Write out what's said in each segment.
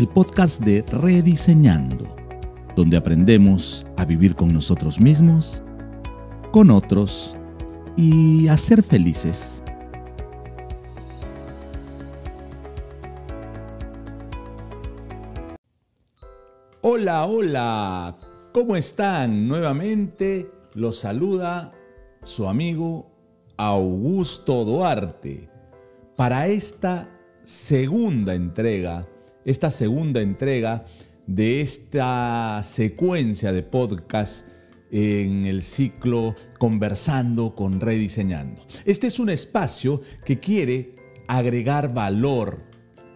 el podcast de Rediseñando, donde aprendemos a vivir con nosotros mismos, con otros y a ser felices. Hola, hola, ¿cómo están? Nuevamente los saluda su amigo Augusto Duarte para esta segunda entrega, esta segunda entrega de esta secuencia de podcast en el ciclo Conversando con Rediseñando. Este es un espacio que quiere agregar valor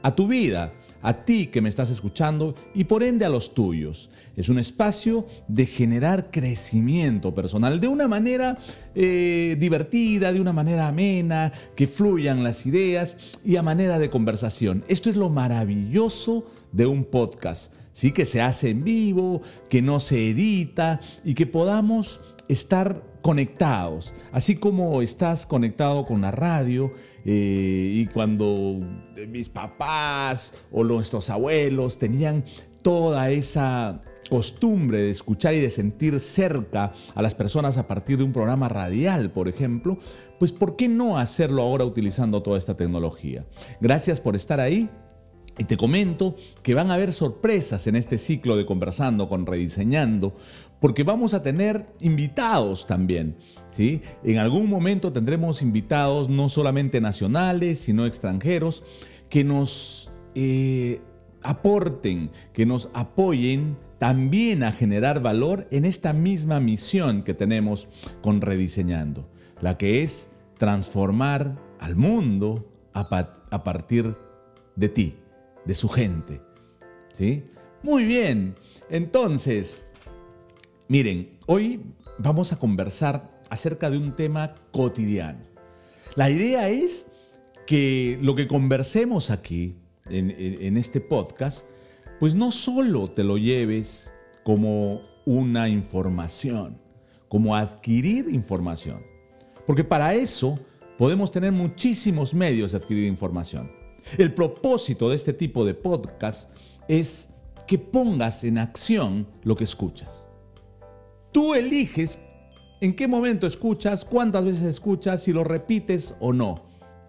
a tu vida, a ti que me estás escuchando y por ende a los tuyos. Es un espacio de generar crecimiento personal de una manera eh, divertida, de una manera amena, que fluyan las ideas y a manera de conversación. Esto es lo maravilloso de un podcast, ¿sí? que se hace en vivo, que no se edita y que podamos estar conectados, así como estás conectado con la radio eh, y cuando mis papás o nuestros abuelos tenían toda esa costumbre de escuchar y de sentir cerca a las personas a partir de un programa radial, por ejemplo, pues ¿por qué no hacerlo ahora utilizando toda esta tecnología? Gracias por estar ahí. Y te comento que van a haber sorpresas en este ciclo de conversando con Rediseñando, porque vamos a tener invitados también. ¿sí? En algún momento tendremos invitados no solamente nacionales, sino extranjeros, que nos eh, aporten, que nos apoyen también a generar valor en esta misma misión que tenemos con Rediseñando, la que es transformar al mundo a partir de ti de su gente. ¿Sí? Muy bien, entonces, miren, hoy vamos a conversar acerca de un tema cotidiano. La idea es que lo que conversemos aquí, en, este podcast, pues no solo te lo lleves como una información, como adquirir información, porque para eso podemos tener muchísimos medios de adquirir información. El propósito de este tipo de podcast es que pongas en acción lo que escuchas. Tú eliges en qué momento escuchas, cuántas veces escuchas, si lo repites o no.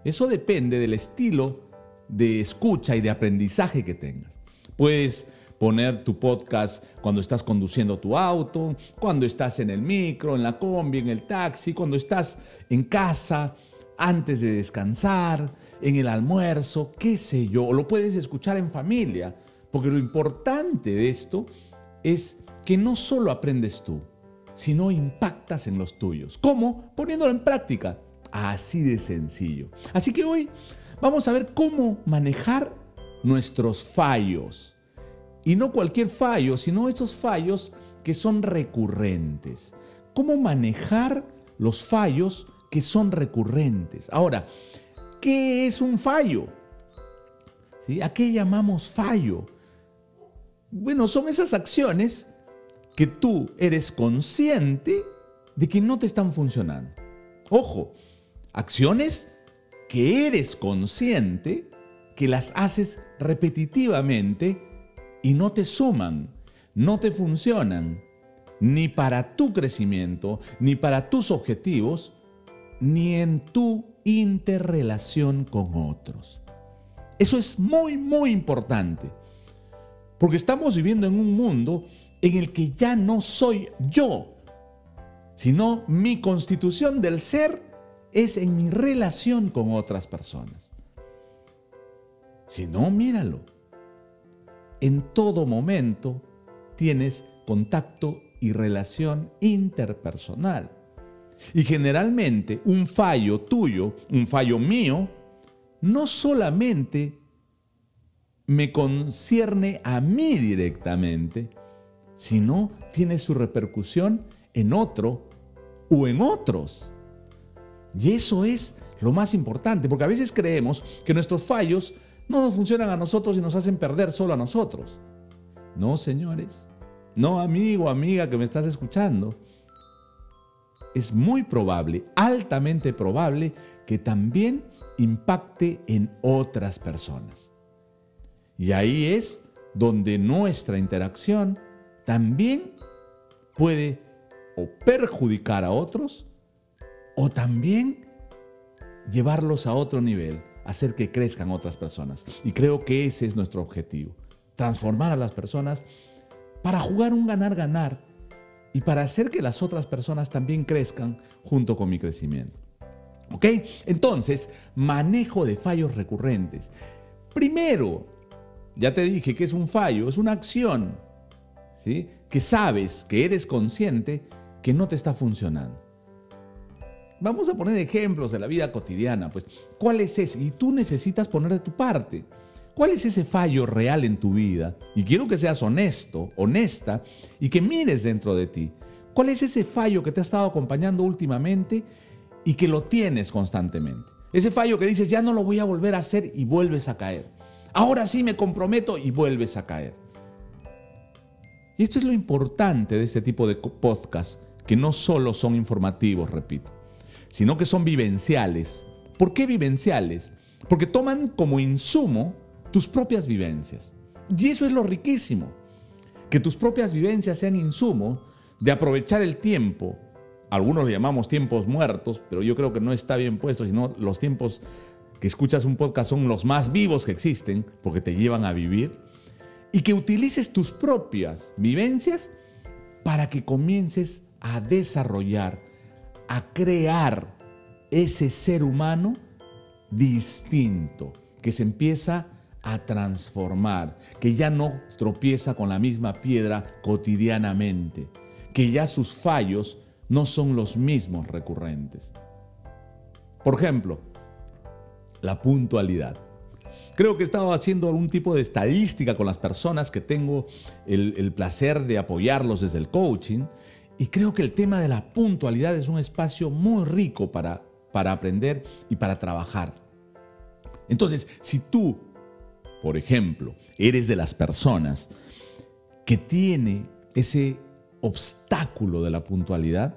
Eso depende del estilo de escucha y de aprendizaje que tengas. Puedes poner tu podcast cuando estás conduciendo tu auto, cuando estás en el micro, en la combi, en el taxi, cuando estás en casa, antes de descansar, en el almuerzo, qué sé yo, o lo puedes escuchar en familia, porque lo importante de esto es que no solo aprendes tú, sino impactas en los tuyos. ¿Cómo? Poniéndolo en práctica. Así de sencillo. Así que hoy vamos a ver cómo manejar nuestros fallos. Y no cualquier fallo, sino esos fallos que son recurrentes. Cómo manejar los fallos que son recurrentes. Ahora, ¿qué es un fallo? ¿Sí? ¿A qué llamamos fallo? Bueno, son esas acciones que tú eres consciente de que no te están funcionando. Ojo, acciones que eres consciente que las haces repetitivamente y no te suman, no te funcionan, ni para tu crecimiento, ni para tus objetivos, ni en tu interrelación con otros. Eso es muy, muy importante. Porque estamos viviendo en un mundo en el que ya no soy yo, sino mi constitución del ser es en mi relación con otras personas. Si no, míralo. En todo momento tienes contacto y relación interpersonal. Y generalmente un fallo tuyo, un fallo mío, no solamente me concierne a mí directamente, sino tiene su repercusión en otro o en otros. Y eso es lo más importante, porque a veces creemos que nuestros fallos no nos funcionan a nosotros y nos hacen perder solo a nosotros. No, señores. No, amigo, amiga que me estás escuchando es muy probable, altamente probable, que también impacte en otras personas. Y ahí es donde nuestra interacción también puede o perjudicar a otros o también llevarlos a otro nivel, hacer que crezcan otras personas. Y creo que ese es nuestro objetivo, transformar a las personas para jugar un ganar-ganar y para hacer que las otras personas también crezcan junto con mi crecimiento. ¿Ok? Entonces, manejo de fallos recurrentes. Primero, ya te dije que es un fallo, es una acción, Que sabes, que eres consciente que no te está funcionando. Vamos a poner ejemplos de la vida cotidiana, pues, ¿cuál es ese? Y tú necesitas poner de tu parte. ¿Cuál es ese fallo real en tu vida? Y quiero que seas honesto, honesta, y que mires dentro de ti. ¿Cuál es ese fallo que te ha estado acompañando últimamente y que lo tienes constantemente? Ese fallo que dices, ya no lo voy a volver a hacer y vuelves a caer. Ahora sí me comprometo y vuelves a caer. Y esto es lo importante de este tipo de podcasts, que no solo son informativos, repito, sino que son vivenciales. ¿Por qué vivenciales? Porque toman como insumo tus propias vivencias. Y eso es lo riquísimo, que tus propias vivencias sean insumo de aprovechar el tiempo. Algunos le llamamos tiempos muertos, pero yo creo que no está bien puesto, sino los tiempos que escuchas un podcast son los más vivos que existen, porque te llevan a vivir, y que utilices tus propias vivencias para que comiences a desarrollar, a crear ese ser humano distinto, que se empieza a transformar, que ya no tropieza con la misma piedra cotidianamente, que ya sus fallos no son los mismos recurrentes. Por ejemplo, la puntualidad. Creo que he estado haciendo algún tipo de estadística con las personas que tengo el, placer de apoyarlos desde el coaching y creo que el tema de la puntualidad es un espacio muy rico para, para aprender y para trabajar. Entonces, si tú por ejemplo, eres de las personas que tiene ese obstáculo de la puntualidad,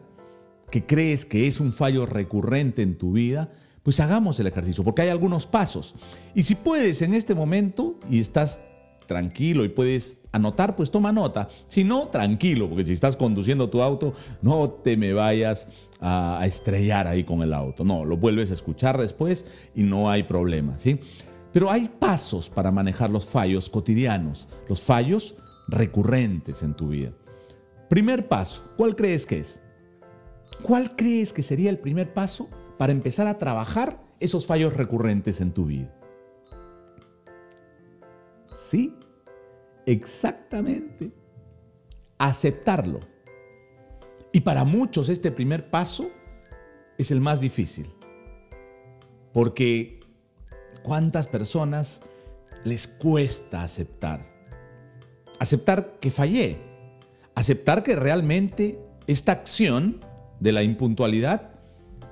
que crees que es un fallo recurrente en tu vida, pues hagamos el ejercicio, porque hay algunos pasos. Y si puedes en este momento y estás tranquilo y puedes anotar, pues toma nota. Si no, tranquilo, porque si estás conduciendo tu auto, no te me vayas a, estrellar ahí con el auto. No, lo vuelves a escuchar después y no hay problema, ¿sí? Pero hay pasos para manejar los fallos cotidianos, los fallos recurrentes en tu vida. Primer paso, ¿cuál crees que es? ¿Cuál crees que sería el primer paso para empezar a trabajar esos fallos recurrentes en tu vida? Sí, exactamente. Aceptarlo. Y para muchos este primer paso es el más difícil. Porque ¿Cuántas personas les cuesta aceptar? Aceptar que fallé. Aceptar que realmente esta acción de la impuntualidad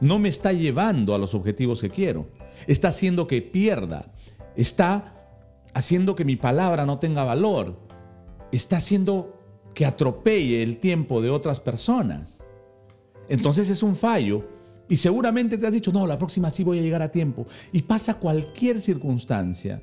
no me está llevando a los objetivos que quiero. Está haciendo que pierda. Está haciendo que mi palabra no tenga valor. Está haciendo que atropelle el tiempo de otras personas. Entonces es un fallo y seguramente te has dicho, no, la próxima sí voy a llegar a tiempo. Y pasa cualquier circunstancia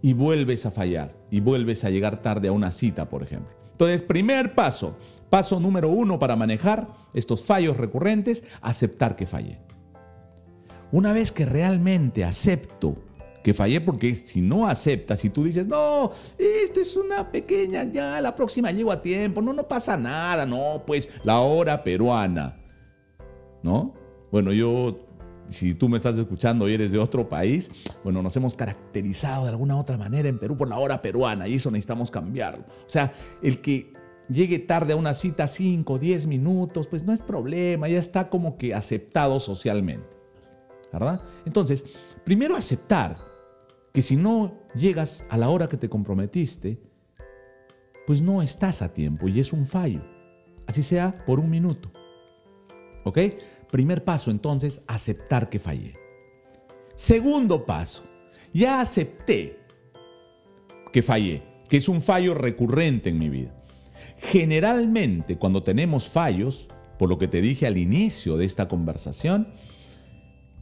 y vuelves a fallar y vuelves a llegar tarde a una cita, por ejemplo. Entonces, primer paso, paso número uno para manejar estos fallos recurrentes, aceptar que fallé. Una vez que realmente acepto que fallé, porque si no aceptas, si tú dices, no, esta es una pequeña, ya la próxima llego a tiempo, no, no pasa nada, no, pues la hora peruana. ¿no? Bueno, yo, si tú me estás escuchando y eres de otro país, bueno, nos hemos caracterizado de alguna otra manera en Perú por la hora peruana y eso necesitamos cambiarlo. O sea, el que llegue tarde a una cita 5, 10 minutos, pues no es problema, ya está como que aceptado socialmente. ¿Verdad? Entonces, primero aceptar que si no llegas a la hora que te comprometiste, pues no estás a tiempo y es un fallo. Así sea por un minuto. ¿Ok? Primer paso entonces, aceptar que fallé. Segundo paso, ya acepté que fallé, que es un fallo recurrente en mi vida. Generalmente cuando tenemos fallos, por lo que te dije al inicio de esta conversación,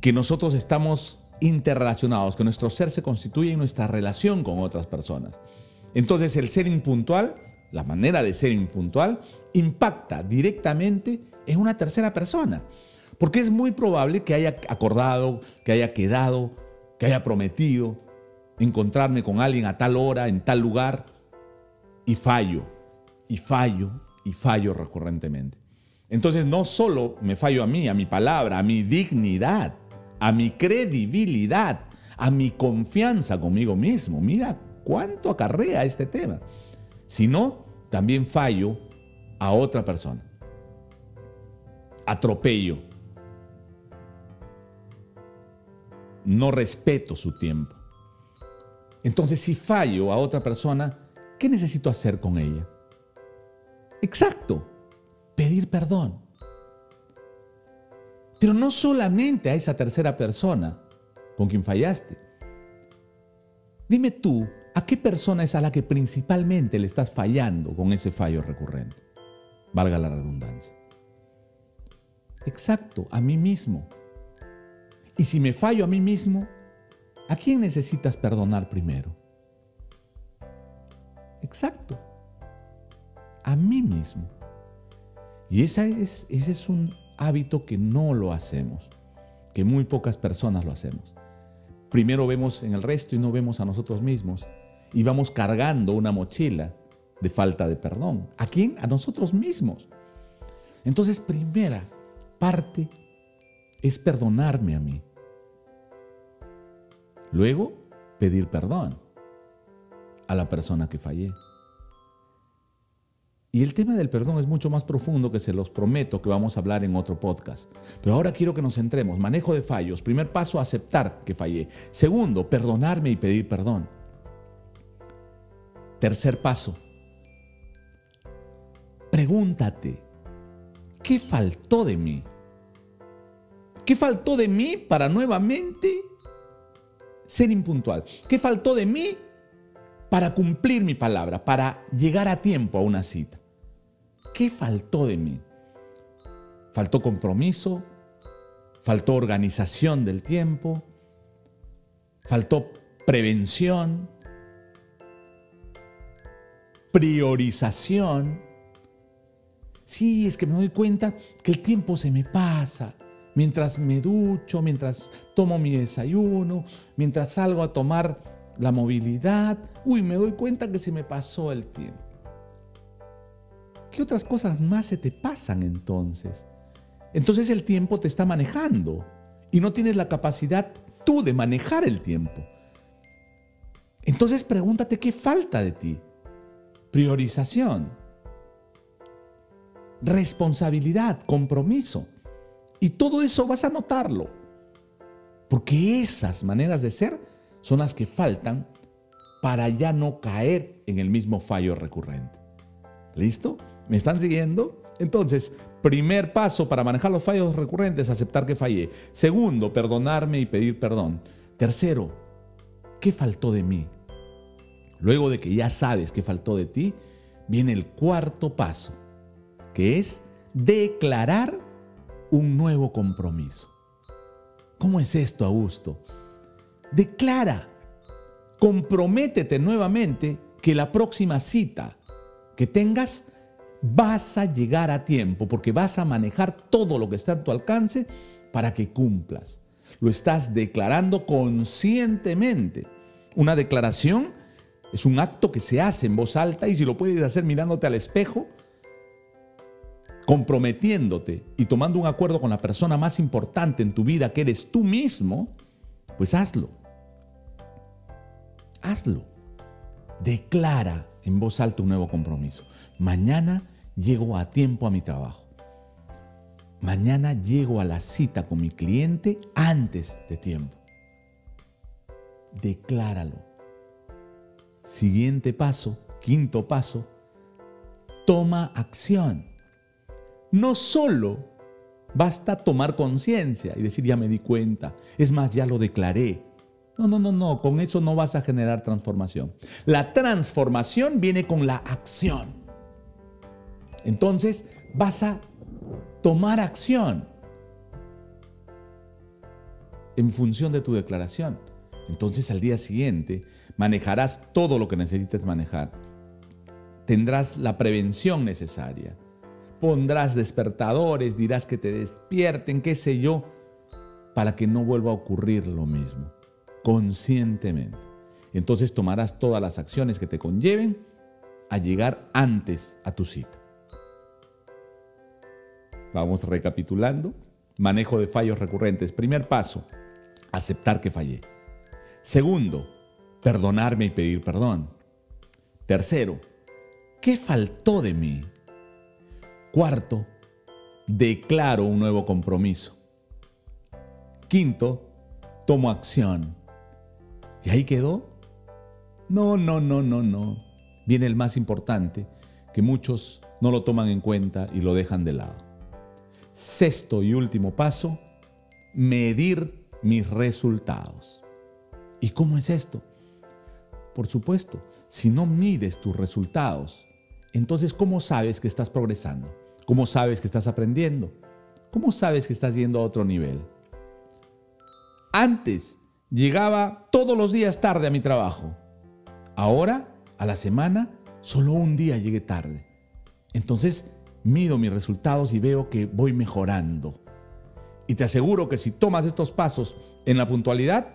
que nosotros estamos interrelacionados, que nuestro ser se constituye en nuestra relación con otras personas. Entonces el ser impuntual, la manera de ser impuntual, impacta directamente en una tercera persona. Porque es muy probable que haya acordado, que haya quedado, que haya prometido encontrarme con alguien a tal hora, en tal lugar, y fallo, y fallo, y fallo recurrentemente. Entonces no solo me fallo a mí, a mi palabra, a mi dignidad, a mi credibilidad, a mi confianza conmigo mismo. Mira cuánto acarrea este tema. Sino también fallo a otra persona. Atropello. No respeto su tiempo. Entonces, si fallo a otra persona, ¿qué necesito hacer con ella? Exacto, pedir perdón. Pero no solamente a esa tercera persona con quien fallaste. Dime tú, ¿a qué persona es a la que principalmente le estás fallando con ese fallo recurrente? Valga la redundancia. Exacto, a mí mismo. Y si me fallo a mí mismo, ¿a quién necesitas perdonar primero? Exacto, a mí mismo. Y esa es, ese es un hábito que no lo hacemos, que muy pocas personas lo hacemos. Primero vemos en el resto y no vemos a nosotros mismos y vamos cargando una mochila de falta de perdón. ¿A quién? A nosotros mismos. Entonces, primera parte es perdonarme a mí. Luego, pedir perdón a la persona que fallé. Y el tema del perdón es mucho más profundo que se los prometo que vamos a hablar en otro podcast. Pero ahora quiero que nos centremos. Manejo de fallos. Primer paso, aceptar que fallé. Segundo, perdonarme y pedir perdón. Tercer paso, pregúntate, ¿qué faltó de mí? ¿Qué faltó de mí para nuevamente ser impuntual? ¿Qué faltó de mí para cumplir mi palabra, para llegar a tiempo a una cita? ¿Qué faltó de mí? Faltó compromiso, faltó organización del tiempo, faltó prevención, priorización. Sí, es que me doy cuenta que el tiempo se me pasa. Mientras me ducho, mientras tomo mi desayuno, mientras salgo a tomar la movilidad, uy, me doy cuenta que se me pasó el tiempo. ¿Qué otras cosas más se te pasan entonces? Entonces el tiempo te está manejando y no tienes la capacidad tú de manejar el tiempo. Entonces pregúntate qué falta de ti. Priorización, responsabilidad, compromiso. Y todo eso vas a notarlo. Porque esas maneras de ser son las que faltan para ya no caer en el mismo fallo recurrente. ¿Listo? ¿Me están siguiendo? Entonces, primer paso para manejar los fallos recurrentes, aceptar que fallé. Segundo, perdonarme y pedir perdón. Tercero, ¿qué faltó de mí? Luego de que ya sabes qué faltó de ti, viene el cuarto paso, que es declarar un nuevo compromiso. ¿Cómo es esto, Augusto? Declara, comprométete nuevamente que la próxima cita que tengas vas a llegar a tiempo porque vas a manejar todo lo que está a tu alcance para que cumplas. Lo estás declarando conscientemente. Una declaración es un acto que se hace en voz alta y si lo puedes hacer mirándote al espejo, comprometiéndote y tomando un acuerdo con la persona más importante en tu vida, que eres tú mismo, pues hazlo. Hazlo. Declara en voz alta un nuevo compromiso. Mañana llego a tiempo a mi trabajo. Mañana llego a la cita con mi cliente antes de tiempo. Decláralo. Siguiente paso, quinto paso, toma acción. No solo basta tomar conciencia y decir ya me di cuenta, es más, ya lo declaré. No, no, no, no, con eso no vas a generar transformación. La transformación viene con la acción. Entonces vas a tomar acción en función de tu declaración. Entonces al día siguiente manejarás todo lo que necesites manejar. Tendrás la prevención necesaria. Pondrás despertadores, dirás que te despierten, qué sé yo, para que no vuelva a ocurrir lo mismo, conscientemente. Entonces tomarás todas las acciones que te conlleven a llegar antes a tu cita. Vamos recapitulando. Manejo de fallos recurrentes. Primer paso, aceptar que fallé. Segundo, perdonarme y pedir perdón. Tercero, ¿qué faltó de mí? Cuarto, declaro un nuevo compromiso. Quinto, tomo acción. ¿Y ahí quedó? No, no, no, no, no. Viene el más importante, que muchos no lo toman en cuenta y lo dejan de lado. Sexto y último paso, medir mis resultados. ¿Y cómo es esto? Por supuesto, si no mides tus resultados, entonces ¿cómo sabes que estás progresando? ¿Cómo sabes que estás aprendiendo? ¿Cómo sabes que estás yendo a otro nivel? Antes llegaba todos los días tarde a mi trabajo. Ahora, a la semana, solo un día llegué tarde. Entonces, mido mis resultados y veo que voy mejorando. Y te aseguro que si tomas estos pasos en la puntualidad,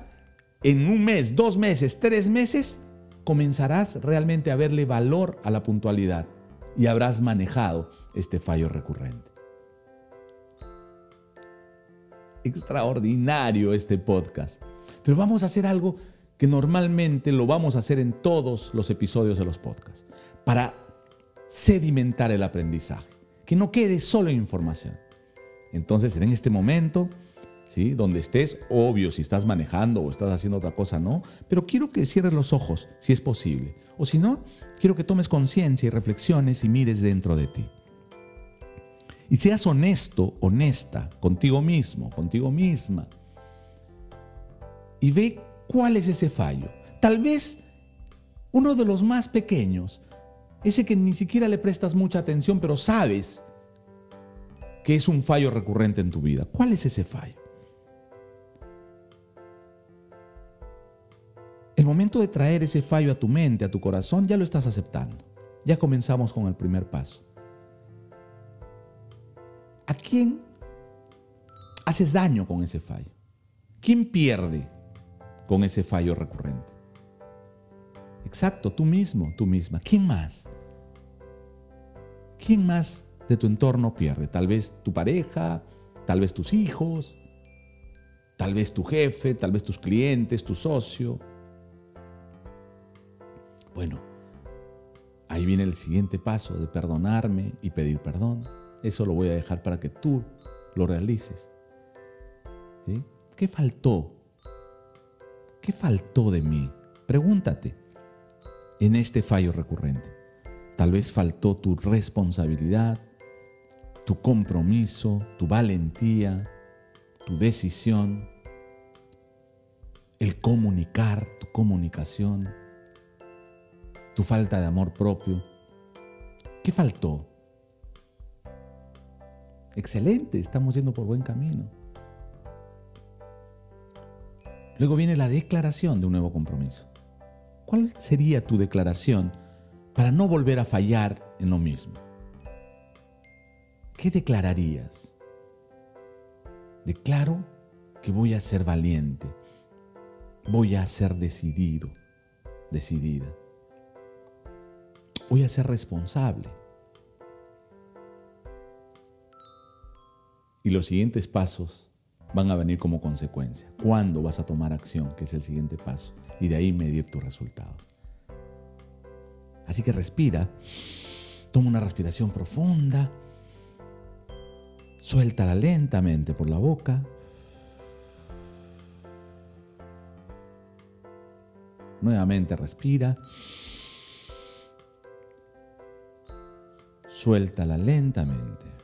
en un mes, dos meses, tres meses, comenzarás realmente a verle valor a la puntualidad y habrás manejado este fallo recurrente. Extraordinario este podcast. Pero vamos a hacer algo que normalmente lo vamos a hacer en todos los episodios de los podcasts, para sedimentar el aprendizaje, que no quede solo información. Entonces, en este momento, ¿sí? donde estés, obvio, si estás manejando o estás haciendo otra cosa, no, pero quiero que cierres los ojos, si es posible. O si no, quiero que tomes conciencia y reflexiones y mires dentro de ti. Y seas honesto, honesta, contigo mismo, contigo misma. Y ve cuál es ese fallo. Tal vez uno de los más pequeños, ese que ni siquiera le prestas mucha atención, pero sabes que es un fallo recurrente en tu vida. ¿Cuál es ese fallo? El momento de traer ese fallo a tu mente, a tu corazón, ya lo estás aceptando. Ya comenzamos con el primer paso. ¿A quién haces daño con ese fallo? ¿Quién pierde con ese fallo recurrente? Exacto, tú mismo, tú misma. ¿Quién más? ¿Quién más de tu entorno pierde? Tal vez tu pareja, tal vez tus hijos, tal vez tu jefe, tal vez tus clientes, tu socio. Bueno, ahí viene el siguiente paso de perdonarme y pedir perdón. Eso lo voy a dejar para que tú lo realices. ¿Qué faltó? ¿Qué faltó de mí? Pregúntate en este fallo recurrente. Tal vez faltó tu responsabilidad, tu compromiso, tu valentía, tu decisión, el comunicar, tu comunicación, tu falta de amor propio. ¿Qué faltó? Excelente, estamos yendo por buen camino. Luego viene la declaración de un nuevo compromiso. ¿Cuál sería tu declaración para no volver a fallar en lo mismo? ¿Qué declararías? Declaro que voy a ser valiente, voy a ser decidido, decidida. Voy a ser responsable Y los siguientes pasos van a venir como consecuencia. ¿Cuándo vas a tomar acción? Que es el siguiente paso. Y de ahí medir tus resultados. Así que respira. Toma una respiración profunda. Suéltala lentamente por la boca. Nuevamente respira. Suéltala lentamente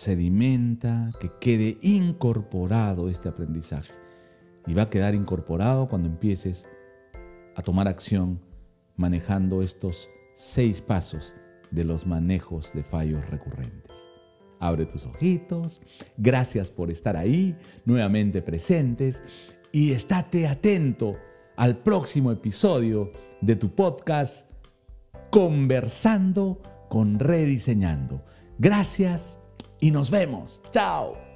sedimenta, que quede incorporado este aprendizaje. Y va a quedar incorporado cuando empieces a tomar acción manejando estos seis pasos de los manejos de fallos recurrentes. Abre tus ojitos, gracias por estar ahí, nuevamente presentes, y estate atento al próximo episodio de tu podcast Conversando con Rediseñando. Gracias y nos vemos. Chao.